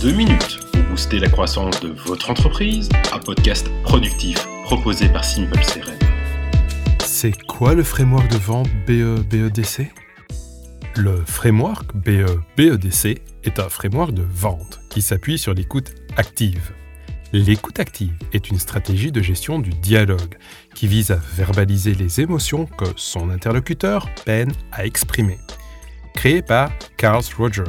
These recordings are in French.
deux minutes pour booster la croissance de votre entreprise, un podcast productif proposé par Simple CRM. C'est quoi le framework de vente BE BEDC Le framework BE BEDC est un framework de vente qui s'appuie sur l'écoute active. L'écoute active est une stratégie de gestion du dialogue qui vise à verbaliser les émotions que son interlocuteur peine à exprimer. Créée par Carl Roger,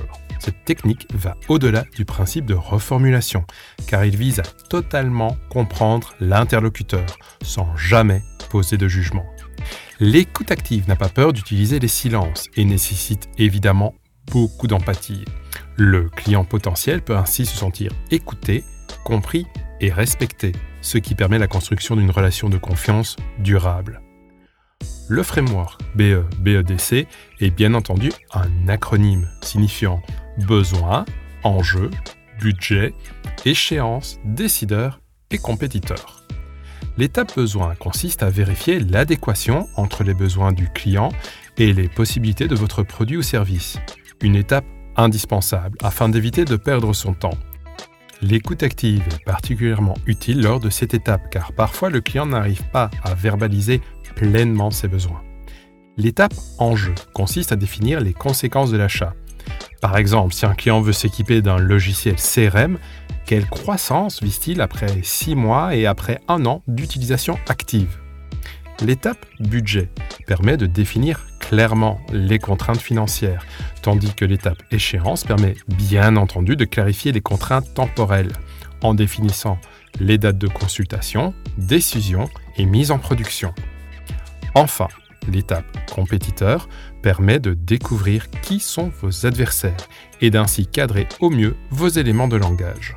cette technique va au-delà du principe de reformulation, car il vise à totalement comprendre l'interlocuteur, sans jamais poser de jugement. L'écoute active n'a pas peur d'utiliser les silences et nécessite évidemment beaucoup d'empathie. Le client potentiel peut ainsi se sentir écouté, compris et respecté, ce qui permet la construction d'une relation de confiance durable. Le framework BE BEDC est bien entendu un acronyme signifiant besoin, enjeu, budget, échéance, décideur et compétiteur. L'étape besoin consiste à vérifier l'adéquation entre les besoins du client et les possibilités de votre produit ou service. Une étape indispensable afin d'éviter de perdre son temps. L'écoute active est particulièrement utile lors de cette étape car parfois le client n'arrive pas à verbaliser pleinement ses besoins. L'étape enjeu consiste à définir les conséquences de l'achat. Par exemple, si un client veut s'équiper d'un logiciel CRM, quelle croissance vise-t-il après 6 mois et après un an d'utilisation active? L'étape budget permet de définir clairement les contraintes financières, tandis que l'étape échéance permet bien entendu de clarifier les contraintes temporelles en définissant les dates de consultation, décision et mise en production. Enfin, l'étape compétiteur permet de découvrir qui sont vos adversaires et d'ainsi cadrer au mieux vos éléments de langage.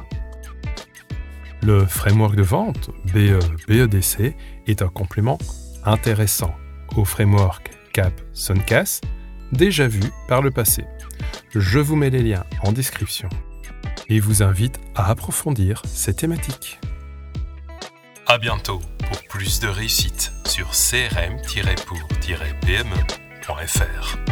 Le framework de vente BE BEDC est un complément intéressant au framework CAP Suncast déjà vu par le passé. Je vous mets les liens en description et vous invite à approfondir ces thématiques. À bientôt plus de réussite sur crm-pour-pme.fr.